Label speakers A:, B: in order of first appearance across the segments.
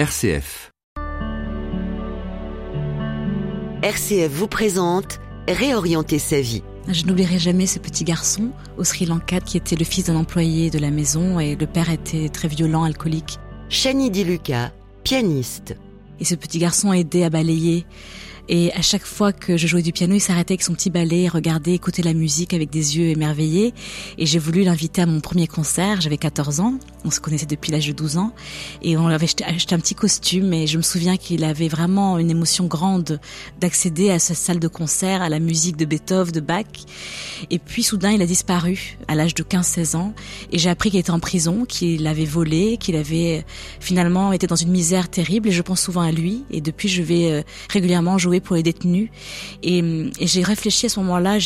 A: RCF.
B: RCF vous présente Réorienter sa vie.
C: Je n'oublierai jamais ce petit garçon au Sri Lanka qui était le fils d'un employé de la maison et le père était très violent, alcoolique.
B: Chani Di Luca, pianiste.
C: Et ce petit garçon aidait à balayer et à chaque fois que je jouais du piano, il s'arrêtait avec son petit balai, regardait, écoutait la musique avec des yeux émerveillés. Et j'ai voulu l'inviter à mon premier concert. J'avais 14 ans. On se connaissait depuis l'âge de 12 ans. Et on avait acheté, un petit costume. Et je me souviens qu'il avait vraiment une émotion grande d'accéder à sa salle de concert, à la musique de Beethoven, de Bach. Et puis soudain, il a disparu à l'âge de 15-16 ans. Et j'ai appris qu'il était en prison, qu'il avait volé, qu'il avait finalement été dans une misère terrible. Et je pense souvent à lui. Et depuis, je vais euh, régulièrement jouer pour les détenus. Et, j'ai réfléchi à ce moment-là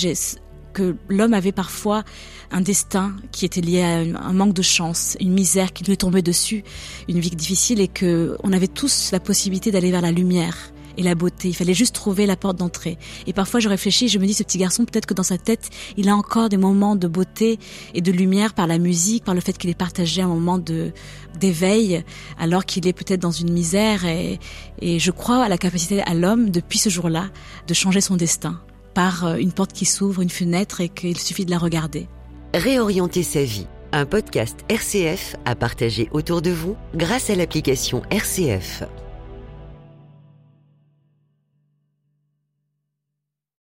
C: que l'homme avait parfois un destin qui était lié à un manque de chance, une misère qui lui tombait dessus, une vie difficile et que on avait tous la possibilité d'aller vers la lumière et la beauté. Il fallait juste trouver la porte d'entrée. Et parfois, je réfléchis, je me dis, ce petit garçon, peut-être que dans sa tête, il a encore des moments de beauté et de lumière par la musique, par le fait qu'il ait partagé un moment de d'éveil, alors qu'il est peut-être dans une misère. Et, et je crois à la capacité à l'homme, depuis ce jour-là, de changer son destin par euh, une porte qui s'ouvre, une fenêtre, et qu'il suffit de la regarder.
B: Réorienter sa vie. Un podcast RCF à partager autour de vous grâce à l'application RCF.